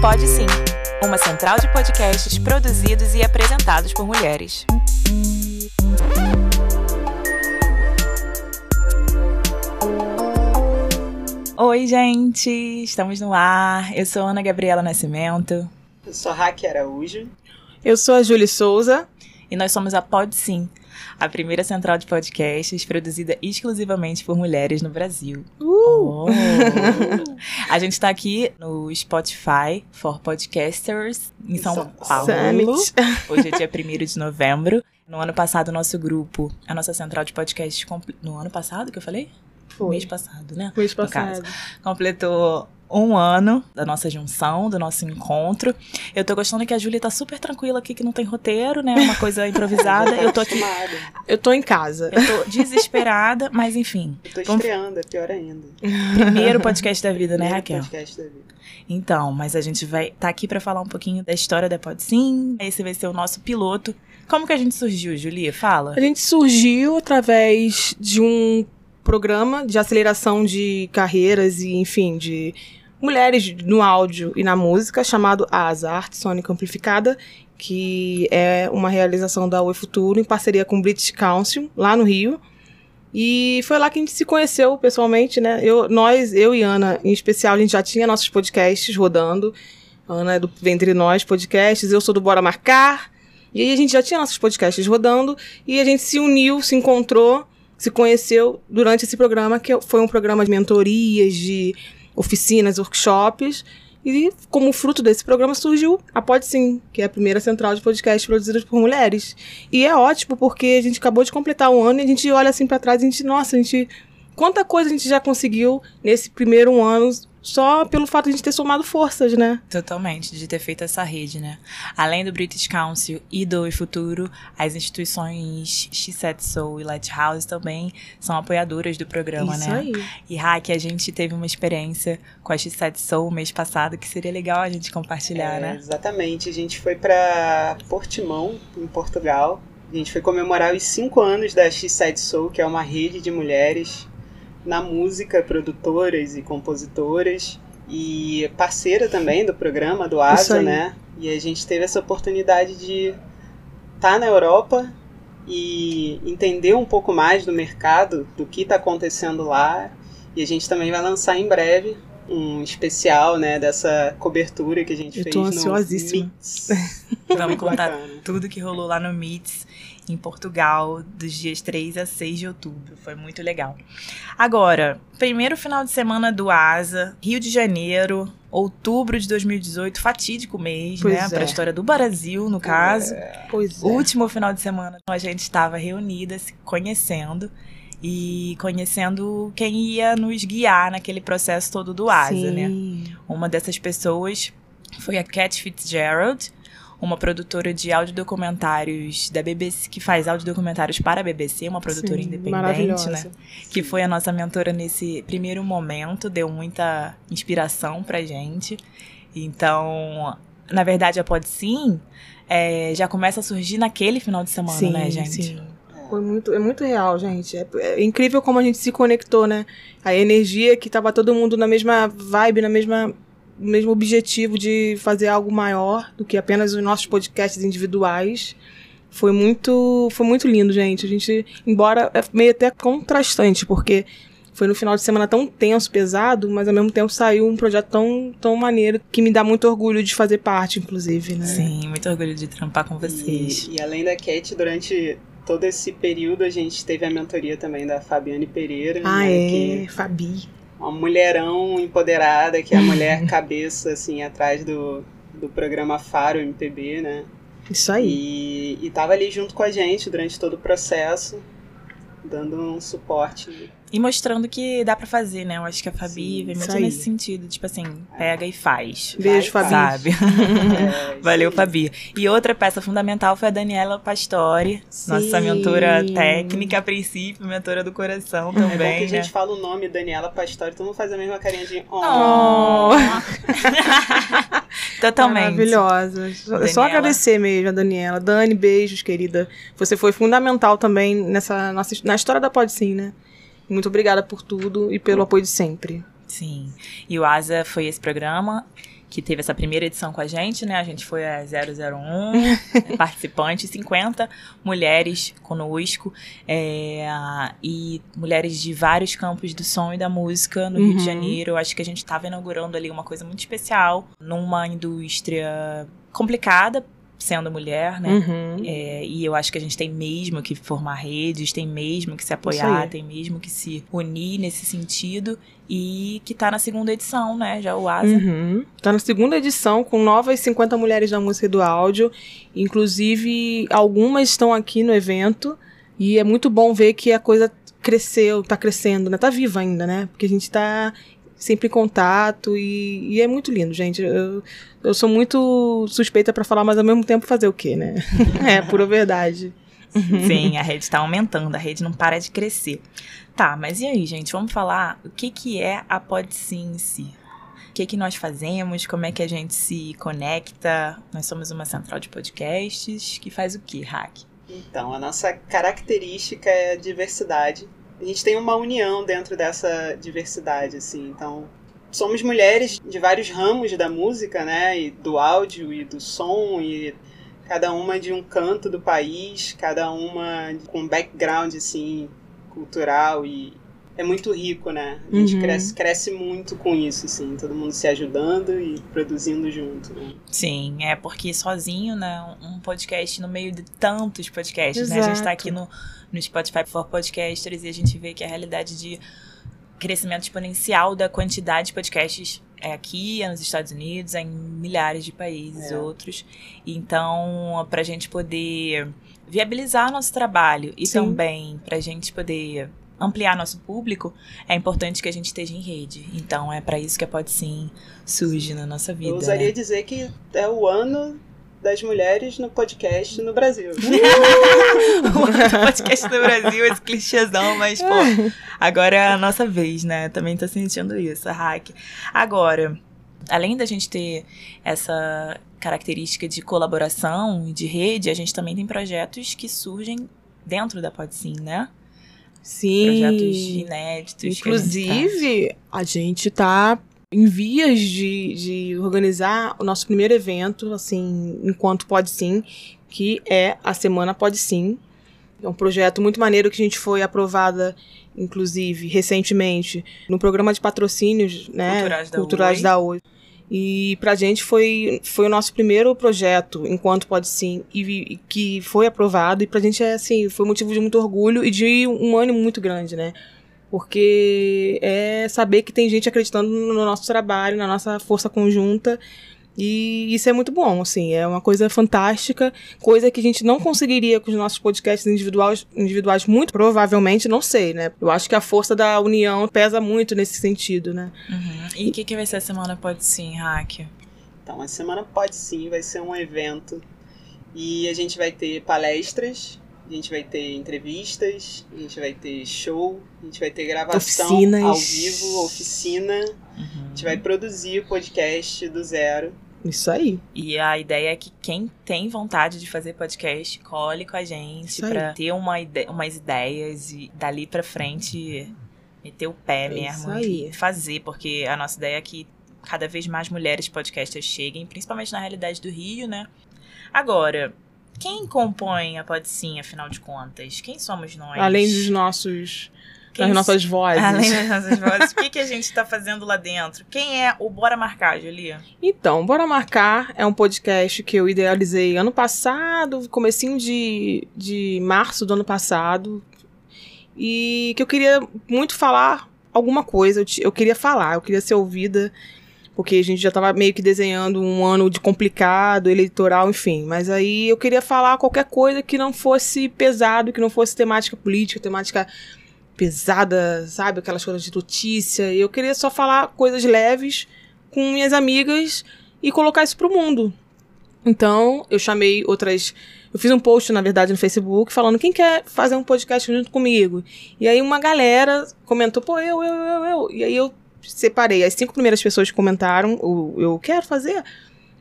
Pode Sim, uma central de podcasts produzidos e apresentados por mulheres. Oi, gente! Estamos no ar. Eu sou Ana Gabriela Nascimento. Eu sou Raque Araújo. Eu sou a Júlia Souza. E nós somos a Pod Sim, a primeira central de podcasts produzida exclusivamente por mulheres no Brasil. Uh! Oh. a gente está aqui no Spotify for Podcasters em São, Paulo. Summit. Hoje é dia 1 de novembro. No ano passado, o nosso grupo, a nossa central de podcasts. No ano passado que eu falei? Foi. Mês passado, né? Mês passado. completou um ano da nossa junção, do nosso encontro. Eu tô gostando que a Júlia tá super tranquila aqui, que não tem roteiro, né? Uma coisa improvisada. Eu tô aqui. Eu tô em casa. eu tô desesperada, mas enfim. Eu tô Vamos- estreando, é pior ainda. Primeiro podcast da vida, né, Primeiro Raquel? podcast da vida. Então, mas a gente vai tá aqui pra falar um pouquinho da história da Pod Sim. Esse vai ser o nosso piloto. Como que a gente surgiu, Julia? Fala. A gente surgiu através de um programa de aceleração de carreiras e, enfim, de mulheres no áudio e na música, chamado ASA, Arte Sônica Amplificada, que é uma realização da UE Futuro em parceria com o British Council, lá no Rio. E foi lá que a gente se conheceu pessoalmente, né? Eu, nós, eu e Ana, em especial, a gente já tinha nossos podcasts rodando. A Ana é do Ventre Nós Podcasts, eu sou do Bora Marcar. E aí a gente já tinha nossos podcasts rodando e a gente se uniu, se encontrou, se conheceu durante esse programa, que foi um programa de mentorias, de oficinas, workshops. E como fruto desse programa surgiu a Pode Sim, que é a primeira central de podcast produzida por mulheres. E é ótimo porque a gente acabou de completar um ano e a gente olha assim pra trás e a gente, nossa, a gente. Quanta coisa a gente já conseguiu nesse primeiro ano só pelo fato de a gente ter somado forças, né? Totalmente, de ter feito essa rede, né? Além do British Council e do E Futuro, as instituições X7 Soul e Lighthouse também são apoiadoras do programa, Isso né? aí. E Hack, a gente teve uma experiência com a X7 Soul mês passado que seria legal a gente compartilhar, É, né? Exatamente. A gente foi pra Portimão, em Portugal. A gente foi comemorar os cinco anos da X-Side Soul, que é uma rede de mulheres na música, produtoras e compositoras. E parceira também do programa, do ASA, né? E a gente teve essa oportunidade de estar na Europa e entender um pouco mais do mercado, do que está acontecendo lá. E a gente também vai lançar em breve um especial, né, dessa cobertura que a gente Eu fez tô no ansiosíssima. Mix. Vamos Muito contar bacana. tudo que rolou lá no Meets em Portugal, dos dias 3 a 6 de outubro. Foi muito legal. Agora, primeiro final de semana do ASA, Rio de Janeiro, outubro de 2018, fatídico mês, Pois né? é. Pra história do Brasil, no caso. Pois é. Último final de semana, a gente estava reunida, se conhecendo e conhecendo quem ia nos guiar naquele processo todo do ASA, né? Sim. Uma dessas pessoas foi a Cat Fitzgerald, uma produtora de audiodocumentários da BBC, que faz audiodocumentários para a BBC, uma produtora Sim, independente, né? Que foi a nossa mentora nesse primeiro momento, deu muita inspiração pra gente. Então, na verdade, a Pod Sim é, já começa a surgir naquele final de semana, sim, né, gente? Sim. Foi muito, é muito real, gente. É, é incrível como a gente se conectou, né? A energia que tava todo mundo na mesma vibe, na mesma no mesmo objetivo de fazer algo maior do que apenas os nossos podcasts individuais. Foi muito, foi muito lindo, gente. A gente, embora é meio até contrastante, porque foi no final de semana tão tenso, pesado, mas ao mesmo tempo saiu um projeto tão, tão maneiro que me dá muito orgulho de fazer parte, inclusive, né? Sim, muito orgulho de trampar com vocês. E, e além da Cat, durante todo esse período a gente teve a mentoria também da Fabiane Pereira, Ah, né, é, que Fabi. Uma mulherão empoderada, que é a mulher cabeça assim atrás do, do programa Faro MPB, né? Isso aí. E, e tava ali junto com a gente durante todo o processo, dando um suporte. E mostrando que dá pra fazer, né? Eu acho que a Fabi vem muito nesse sentido. Tipo assim, pega e faz. Beijo, Fabi. Sabe? É, Valeu. Fabi. E outra peça fundamental foi a Daniela Pastore, nossa Sim. mentora técnica, a princípio, mentora do coração É bom que também, a né? gente fala o nome Daniela Pastore, todo mundo faz a mesma carinha de oh. Oh. Totalmente. Maravilhosa. É só Daniela. agradecer mesmo a Daniela. Dani, beijos, querida. Você foi fundamental também nessa nossa, na história da Pod Sim, né? Muito obrigada por tudo e pelo apoio de sempre. Sim. E o Asa foi esse programa que teve essa primeira edição com a gente, né? A gente foi a 001 participantes, 50 mulheres conosco, é, e mulheres de vários campos do som e da música no uhum. Rio de uhum. Janeiro. Acho que a gente estava inaugurando ali uma coisa muito especial, numa indústria complicada sendo mulher, né? Uhum. É, e eu acho que a gente tem mesmo que formar redes, tem mesmo que se apoiar, tem mesmo que se unir nesse sentido. E que tá na segunda edição, né? Já o Asa. Uhum. Tá na segunda edição, com novas 50 mulheres da música e do áudio. Inclusive, algumas estão aqui no evento. E é muito bom ver que a coisa cresceu, tá crescendo, né? Tá viva ainda, né? Porque a gente tá sempre em contato e, e é muito lindo, gente. Eu, eu sou muito suspeita para falar, mas ao mesmo tempo fazer o quê, né? é, pura verdade. Sim, a rede está aumentando, a rede não para de crescer. Tá, mas e aí, gente? Vamos falar o que, que é a PodSim em si. O que, que nós fazemos, como é que a gente se conecta. Nós somos uma central de podcasts que faz o que, Hack? Então, a nossa característica é a diversidade a gente tem uma união dentro dessa diversidade, assim. Então, somos mulheres de vários ramos da música, né? E do áudio e do som e cada uma de um canto do país, cada uma com background assim cultural e é muito rico, né? A gente uhum. cresce, cresce muito com isso, assim, todo mundo se ajudando e produzindo junto, né? Sim, é porque sozinho, né? Um podcast no meio de tantos podcasts, Exato. né? A gente tá aqui no no Spotify for Podcasters e a gente vê que a realidade de crescimento exponencial da quantidade de podcasts é aqui, é nos Estados Unidos, é em milhares de países, é. outros. Então, para a gente poder viabilizar nosso trabalho e Sim. também para a gente poder ampliar nosso público, é importante que a gente esteja em rede. Então, é para isso que a Pode Sim surge na nossa vida. Eu ousaria né? dizer que é o ano das mulheres no podcast no Brasil. o podcast no Brasil, esse clichêzão, mas, pô, agora é a nossa vez, né? Também tô sentindo isso, a hack. Agora, além da gente ter essa característica de colaboração e de rede, a gente também tem projetos que surgem dentro da Podsim, né? Sim. Projetos inéditos. Inclusive, a gente tá em vias de, de organizar o nosso primeiro evento, assim, enquanto pode sim, que é a Semana Pode Sim. É um projeto muito maneiro que a gente foi aprovada, inclusive, recentemente, no programa de patrocínios né, culturais da, culturais da Oi. E pra gente foi, foi o nosso primeiro projeto, enquanto pode sim, e, e, que foi aprovado. E pra gente é assim, foi motivo de muito orgulho e de um ânimo muito grande, né? Porque é saber que tem gente acreditando no nosso trabalho, na nossa força conjunta. E isso é muito bom, assim, é uma coisa fantástica, coisa que a gente não conseguiria com os nossos podcasts individuais, individuais muito provavelmente, não sei, né? Eu acho que a força da união pesa muito nesse sentido, né? Uhum. E o que, que vai ser a Semana Pode Sim, Hack? Então, a Semana Pode Sim vai ser um evento e a gente vai ter palestras a gente vai ter entrevistas, a gente vai ter show, a gente vai ter gravação Oficinas. ao vivo, oficina. Uhum. A gente vai produzir o podcast do zero. Isso aí. E a ideia é que quem tem vontade de fazer podcast, cole com a gente para ter uma ide umas ideias e dali para frente meter o pé é mesmo e fazer, porque a nossa ideia é que cada vez mais mulheres podcasters cheguem, principalmente na realidade do Rio, né? Agora, quem compõe a Sim, afinal de contas? Quem somos nós? Além dos nossos. Quem das nossas vozes. Além das nossas vozes. o que, que a gente está fazendo lá dentro? Quem é o Bora Marcar, Julia? Então, Bora Marcar é um podcast que eu idealizei ano passado, comecinho de, de março do ano passado. E que eu queria muito falar alguma coisa. Eu, eu queria falar, eu queria ser ouvida porque a gente já estava meio que desenhando um ano de complicado, eleitoral, enfim. Mas aí eu queria falar qualquer coisa que não fosse pesado, que não fosse temática política, temática pesada, sabe? Aquelas coisas de notícia. Eu queria só falar coisas leves com minhas amigas e colocar isso pro mundo. Então, eu chamei outras. Eu fiz um post, na verdade, no Facebook, falando quem quer fazer um podcast junto comigo. E aí uma galera comentou, pô, eu, eu, eu, eu. E aí eu separei as cinco primeiras pessoas que comentaram o eu quero fazer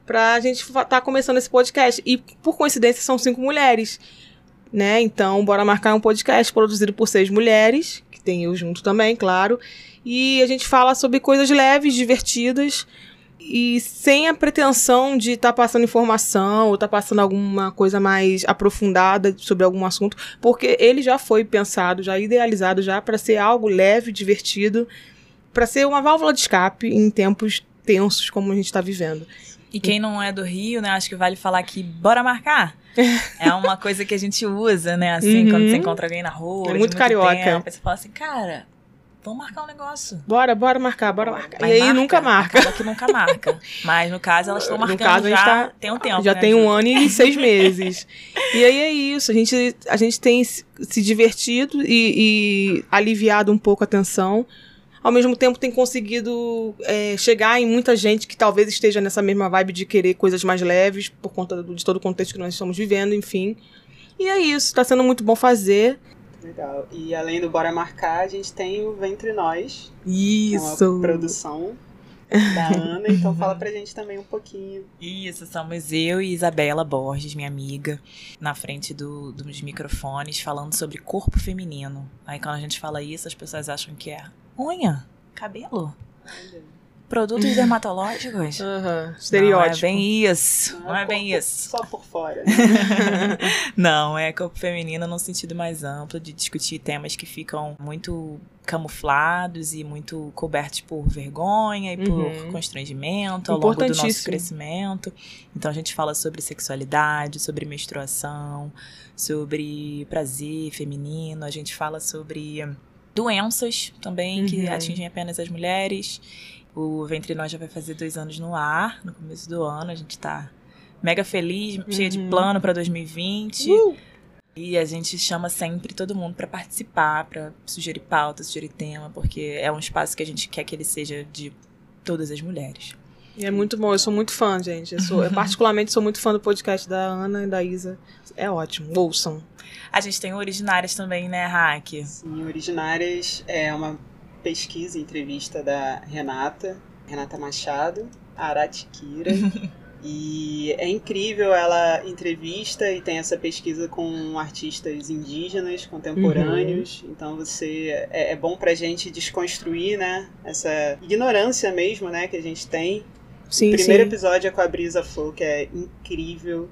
pra gente estar tá começando esse podcast. E por coincidência são cinco mulheres, né? Então, bora marcar um podcast produzido por seis mulheres, que tem eu junto também, claro. E a gente fala sobre coisas leves, divertidas, e sem a pretensão de estar tá passando informação ou estar tá passando alguma coisa mais aprofundada sobre algum assunto, porque ele já foi pensado, já idealizado já para ser algo leve, divertido, para ser uma válvula de escape em tempos tensos como a gente está vivendo. E quem não é do Rio, né, acho que vale falar que bora marcar. é uma coisa que a gente usa, né, assim, uhum. quando você encontra alguém na rua. É muito, muito carioca. Tempo, você fala assim, cara, Vamos marcar um negócio. Bora, bora marcar, bora marcar. Mas e aí marca, nunca marca. Acaba que nunca marca. Mas no caso, elas estão marcando no caso, já tá, tem um tempo. Já né, tem um ano e seis meses. e aí é isso. A gente, a gente tem se divertido e, e aliviado um pouco a tensão. Ao mesmo tempo tem conseguido é, chegar em muita gente que talvez esteja nessa mesma vibe de querer coisas mais leves, por conta do, de todo o contexto que nós estamos vivendo, enfim. E é isso, está sendo muito bom fazer. Legal. E além do Bora Marcar, a gente tem o Ventre Nós. Isso! É uma produção da Ana, então fala pra gente também um pouquinho. Isso, somos eu e Isabela Borges, minha amiga, na frente do, dos microfones, falando sobre corpo feminino. Aí quando a gente fala isso, as pessoas acham que é unha, cabelo. Olha. Produtos dermatológicos? Uhum. Estereótipo. Não é bem isso. Não, não é, é bem isso. Só por fora. não, é corpo feminino no sentido mais amplo de discutir temas que ficam muito camuflados e muito cobertos por vergonha e por uhum. constrangimento ao longo do nosso crescimento. Então a gente fala sobre sexualidade, sobre menstruação, sobre prazer feminino, a gente fala sobre doenças também uhum. que atingem apenas as mulheres o Ventre Nós já vai fazer dois anos no ar, no começo do ano. A gente tá mega feliz, uhum. cheia de uhum. plano para 2020. Uh! E a gente chama sempre todo mundo para participar, para sugerir pauta, sugerir tema, porque é um espaço que a gente quer que ele seja de todas as mulheres. E é muito bom, eu sou muito fã, gente. Eu, sou, eu particularmente sou muito fã do podcast da Ana e da Isa. É ótimo, ouçam. A gente tem originárias também, né, Hack? Sim, originárias é uma pesquisa e entrevista da Renata, Renata Machado, Aratiquira. e é incrível, ela entrevista e tem essa pesquisa com artistas indígenas, contemporâneos. Uhum. Então você é, é bom pra gente desconstruir, né? Essa ignorância mesmo, né, que a gente tem. Sim, o primeiro sim. episódio é com a Brisa Flow, que é incrível.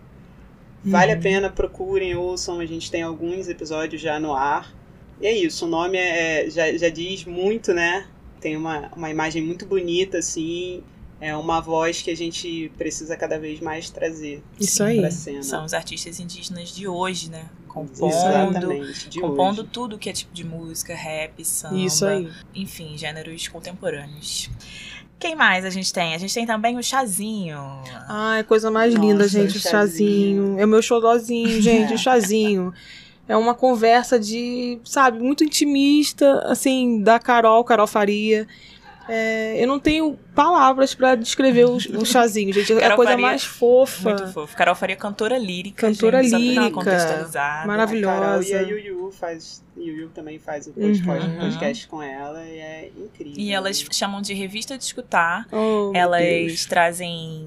Vale uhum. a pena, procurem, ouçam. A gente tem alguns episódios já no ar. E é isso, o nome é, já, já diz muito, né? Tem uma, uma imagem muito bonita, assim. É uma voz que a gente precisa cada vez mais trazer. Isso aí. São os artistas indígenas de hoje, né? Compondo, compondo hoje. tudo que é tipo de música, rap, samba. Isso aí. Enfim, gêneros contemporâneos. Quem mais a gente tem? A gente tem também o chazinho. Ai, coisa mais Nossa, linda, gente, o chazinho. chazinho. É o meu xodózinho, gente, o chazinho. É uma conversa de, sabe, muito intimista, assim, da Carol, Carol Faria. É, eu não tenho palavras para descrever o, o, chazinho, gente. É a coisa Faria, mais fofa. Muito fofa. Carol Faria cantora lírica. Cantora gente, lírica. Maravilhosa. A Carol e a Yuyu faz. Yuyu também faz o uhum. podcast com ela é incrível. E elas chamam de revista de escutar. Oh, elas trazem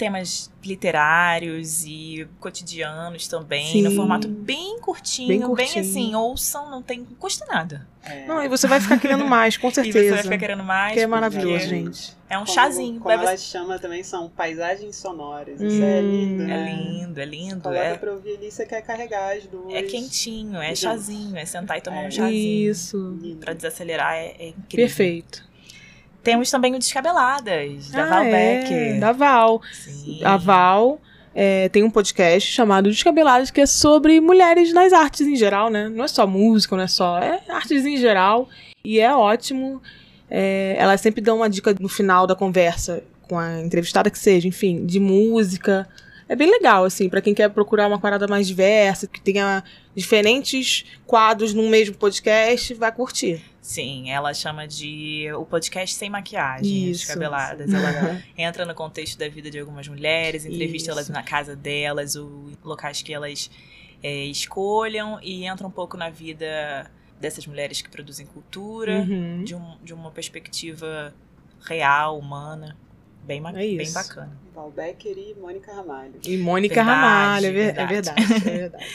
temas literários e cotidianos também, Sim. no formato bem curtinho, bem curtinho, bem assim, ouçam, não tem custa nada. É. Não, e você vai ficar querendo mais, com certeza. e você vai ficar querendo mais. Que é maravilhoso, gente. É um como, chazinho. Como ela chama também, são paisagens sonoras. Hum, Isso é lindo, né? É lindo, é lindo. Coloca é... pra ouvir ali, você quer carregar as duas. É quentinho, é chazinho, é sentar e tomar é. um chazinho. Isso. Pra desacelerar é, é incrível. Perfeito. Temos também o Descabeladas, da ah, Val é. Da Val. Sim. A Val é, tem um podcast chamado Descabeladas, que é sobre mulheres nas artes em geral, né? Não é só música, não é só. É artes em geral. E é ótimo. É, ela sempre dá uma dica no final da conversa, com a entrevistada que seja, enfim, de música. É bem legal, assim, para quem quer procurar uma parada mais diversa, que tenha diferentes quadros num mesmo podcast, vai curtir. Sim, ela chama de o podcast sem maquiagem, Isso, descabeladas. Ela entra no contexto da vida de algumas mulheres, entrevista Isso. elas na casa delas, os locais que elas é, escolham e entra um pouco na vida dessas mulheres que produzem cultura, uhum. de, um, de uma perspectiva real, humana. Bem, é bem bacana. Val Becker e Mônica Ramalho. E Mônica verdade, Ramalho, é, verdade. é verdade. É verdade.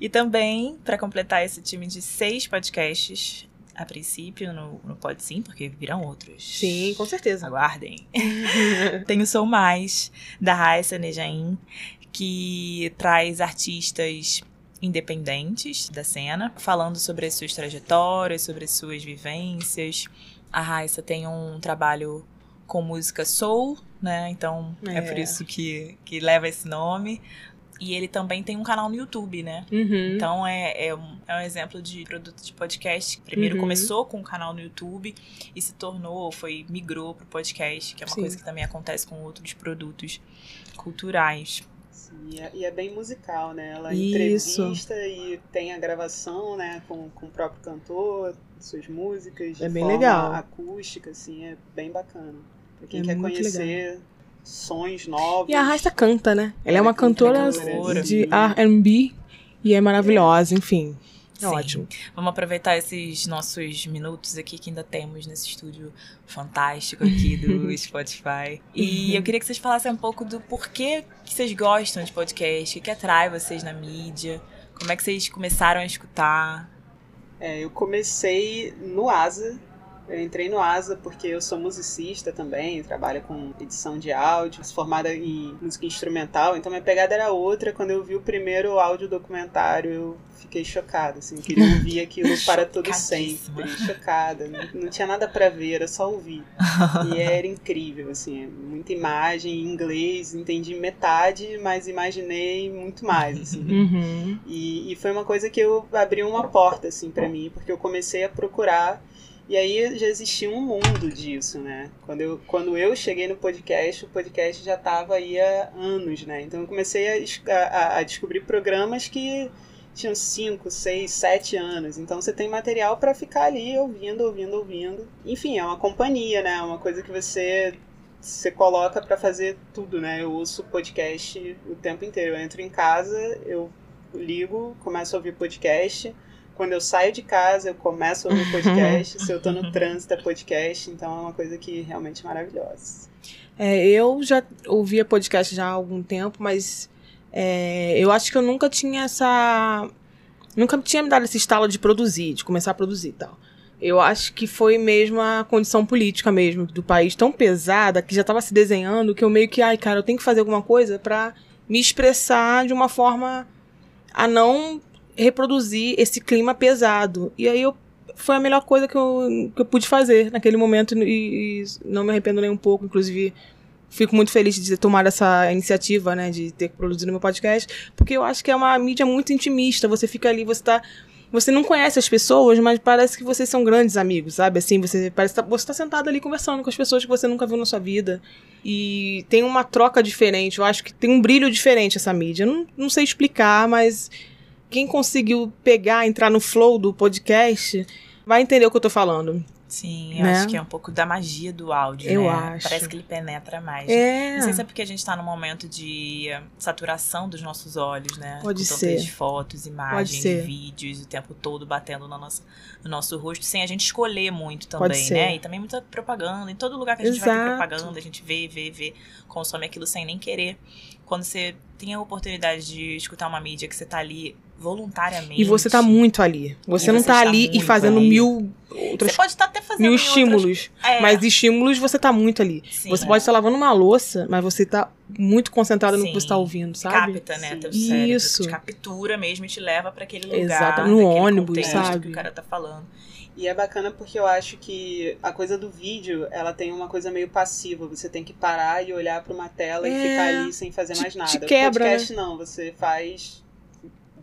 e também, para completar esse time de seis podcasts, a princípio no, no Pode Sim, porque virão outros. Sim, com certeza. Aguardem. Tem o Sou Mais, da Raissa Nejaim, que traz artistas independentes da cena, falando sobre as suas trajetórias, sobre as suas vivências. A Raissa tem um trabalho com música soul, né? Então é, É. por isso que, que leva esse nome. E ele também tem um canal no YouTube, né? Uhum. Então é, é, um, é um exemplo de produto de podcast. Primeiro Uhum. começou com um canal no YouTube e se tornou, foi migrou pro podcast, que é uma Sim. coisa que também acontece com outros produtos culturais. Sim, e, é, é bem musical, né? Ela Isso. entrevista e tem a gravação, né? Com, com o próprio cantor, suas músicas. É bem forma legal. acústica, assim, é bem bacana. Pra quem É quer conhecer sons novos. E a Rasta canta, né? Ela é uma cantora cantora. de R&B e é maravilhosa, enfim. É Sim. ótimo. Vamos aproveitar esses nossos minutos aqui que ainda temos nesse estúdio fantástico aqui do Spotify. E eu queria que vocês falassem um pouco do porquê que vocês gostam de podcast, o que atrai vocês na mídia, como é que vocês começaram a escutar. É, eu comecei no Asa. Eu entrei no Asa porque eu sou musicista também, trabalho com edição de áudio, formada em música instrumental, então minha pegada era outra. Quando eu vi o primeiro áudio documentário, eu fiquei chocada, assim, queria ouvir aquilo para todo sempre, chocada. Não, não tinha nada para ver, era só ouvir. E era incrível, assim, muita imagem em inglês, entendi metade, mas imaginei muito mais, assim. Uhum. E, e foi uma coisa que eu abri uma porta, assim, pra mim, porque eu comecei a procurar. E aí já existia um mundo disso, né? Quando eu, quando eu cheguei no podcast, o podcast já estava aí há anos, né? Então eu comecei a, a, a descobrir programas que tinham 5, 6, 7 anos. Então você tem material para ficar ali ouvindo, ouvindo, ouvindo. Enfim, é uma companhia, né? É uma coisa que você você coloca para fazer tudo, né? Eu ouço podcast o tempo inteiro. Eu entro em casa, eu ligo, começo a ouvir podcast. Quando eu saio de casa, eu começo a ouvir podcast. Se eu tô no trânsito, é podcast. Então é uma coisa que realmente é maravilhosa. É, eu já ouvia podcast já há algum tempo, mas é, eu acho que eu nunca tinha essa. Nunca tinha me dado esse estalo de produzir, de começar a produzir e tal. Eu acho que foi mesmo a condição política mesmo do país tão pesada que já estava se desenhando que eu meio que, ai, cara, eu tenho que fazer alguma coisa pra me expressar de uma forma a não reproduzir esse clima pesado. E aí eu foi a melhor coisa que eu, que eu pude fazer naquele momento e, e não me arrependo nem um pouco, inclusive fico muito feliz de ter tomado essa iniciativa, né, de ter produzido meu podcast, porque eu acho que é uma mídia muito intimista, você fica ali, você tá você não conhece as pessoas, mas parece que vocês são grandes amigos, sabe? Assim, você parece tá, você tá sentado ali conversando com as pessoas que você nunca viu na sua vida. E tem uma troca diferente. Eu acho que tem um brilho diferente essa mídia. Eu não, não sei explicar, mas quem conseguiu pegar, entrar no flow do podcast, vai entender o que eu tô falando. Sim, eu Né? acho que é um pouco da magia do áudio, Eu né? acho. Parece que ele penetra mais. É. Não sei se é porque a gente tá num momento de saturação dos nossos olhos, né? Pode Com ser. tantas fotos, imagens, vídeos, o tempo todo batendo no nosso, no nosso rosto, sem a gente escolher muito também, né? E também muita propaganda. Em todo lugar que a gente vai ter Exato. propaganda, a gente vê, vê, vê, consome aquilo sem nem querer. Quando você tem a oportunidade de escutar uma mídia que você tá ali voluntariamente. E você tá muito ali. Você E não você tá está ali e fazendo ali. mil Você outras pode estar até fazendo mil em outras- estímulos. É, Mas estímulos você tá muito ali. sim. Você pode estar lavando uma louça, mas você tá muito concentrado no que você tá ouvindo, sabe? capta, né, Sim. teu cérebro. Isso. Te captura mesmo e te leva pra aquele lugar. Exato, no ônibus, sabe? que o cara tá falando. E é bacana porque eu acho que a coisa do vídeo, ela tem uma coisa meio passiva. Você tem que parar e olhar pra uma tela e É. ficar ali sem fazer Te- mais nada. te quebra, o podcast não, você faz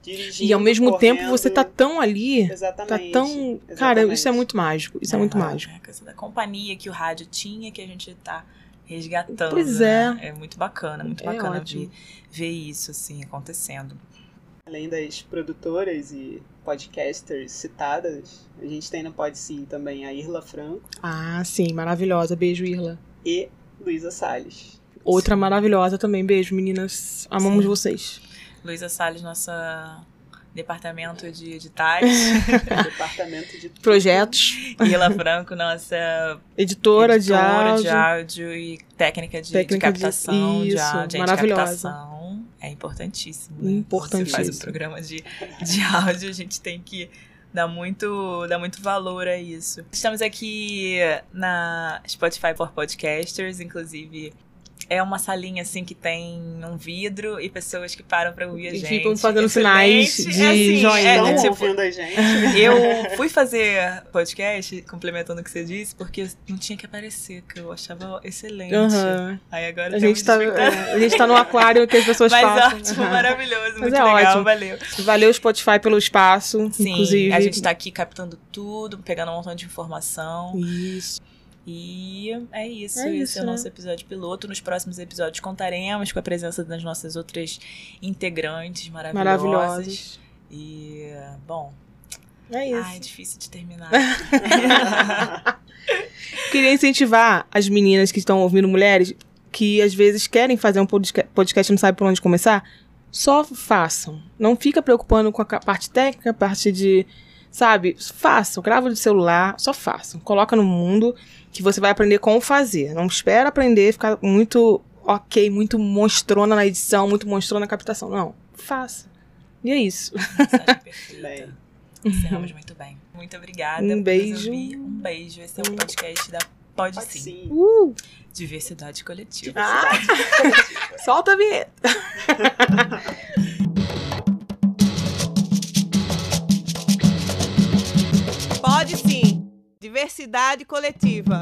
dirigindo, E ao mesmo correndo. tempo você tá tão ali, tá Exatamente. tão. Cara, exatamente. isso é muito mágico. Isso é, muito mágico. É a coisa da companhia que o rádio tinha, que a gente tá resgatando. Pois né? É muito bacana, muito É bacana ótimo. ver, ver isso, assim, acontecendo. Além das produtoras e podcasters citadas, a gente tem no Pod Sim também a Irla Franco Ah, sim, maravilhosa. Beijo, Irla. e Luísa Salles. Outra maravilhosa também. Beijo, meninas. Amamos Sim. vocês. Luísa Salles, nossa departamento de editais. Departamento de Projetos, Ela Franco, nossa editora, de editora áudio. de áudio e técnica de, de Técnica de- captação, de, isso, áudio, de maravilhosa. captação. É importantíssimo. Né? Importantíssimo. Você faz um programa de, de áudio, a gente tem que Dá muito, dá muito valor a isso. Estamos aqui na Spotify for Podcasters, inclusive é uma salinha assim que tem um vidro e pessoas que param pra ouvir a E gente. ficam fazendo Excelente. sinais de É assim, joinha. é, Estão é tipo, ouvindo a gente. eu fui fazer podcast, complementando o que você disse, porque não tinha que aparecer, que eu achava excelente. Aham. Aí agora A gente, tá, é, a gente tá no aquário que as pessoas Mas passam. ótimo, Aham. maravilhoso, muito é legal, ótimo. valeu. Valeu, Spotify, pelo espaço. Sim, inclusive. a gente tá aqui captando tudo, pegando um montão de informação. Isso. E é isso, É esse isso, é o né? nosso episódio piloto. Nos próximos episódios contaremos com a presença das nossas outras integrantes maravilhosas. Maravilhosos. E, bom, É isso. ai, difícil de terminar. Queria incentivar as meninas que estão ouvindo mulheres que às vezes querem fazer um podca- podcast e não sabem por onde começar. Só façam. Não fica preocupando com a parte técnica, a parte de. Sabe? Façam. Grava de celular, só façam. Coloca no mundo que você vai aprender como fazer. Não espera aprender e ficar muito ok, muito monstrona na edição, muito monstrona na captação. Não. Faça. E é isso. Perfeita. Encerramos muito bem. Muito obrigada. Um beijo. Um beijo. Esse é o podcast da Pode, Pode Sim. sim. Uh! Diversidade coletiva. Ah! Solta a vinheta. Pode sim. Diversidade coletiva.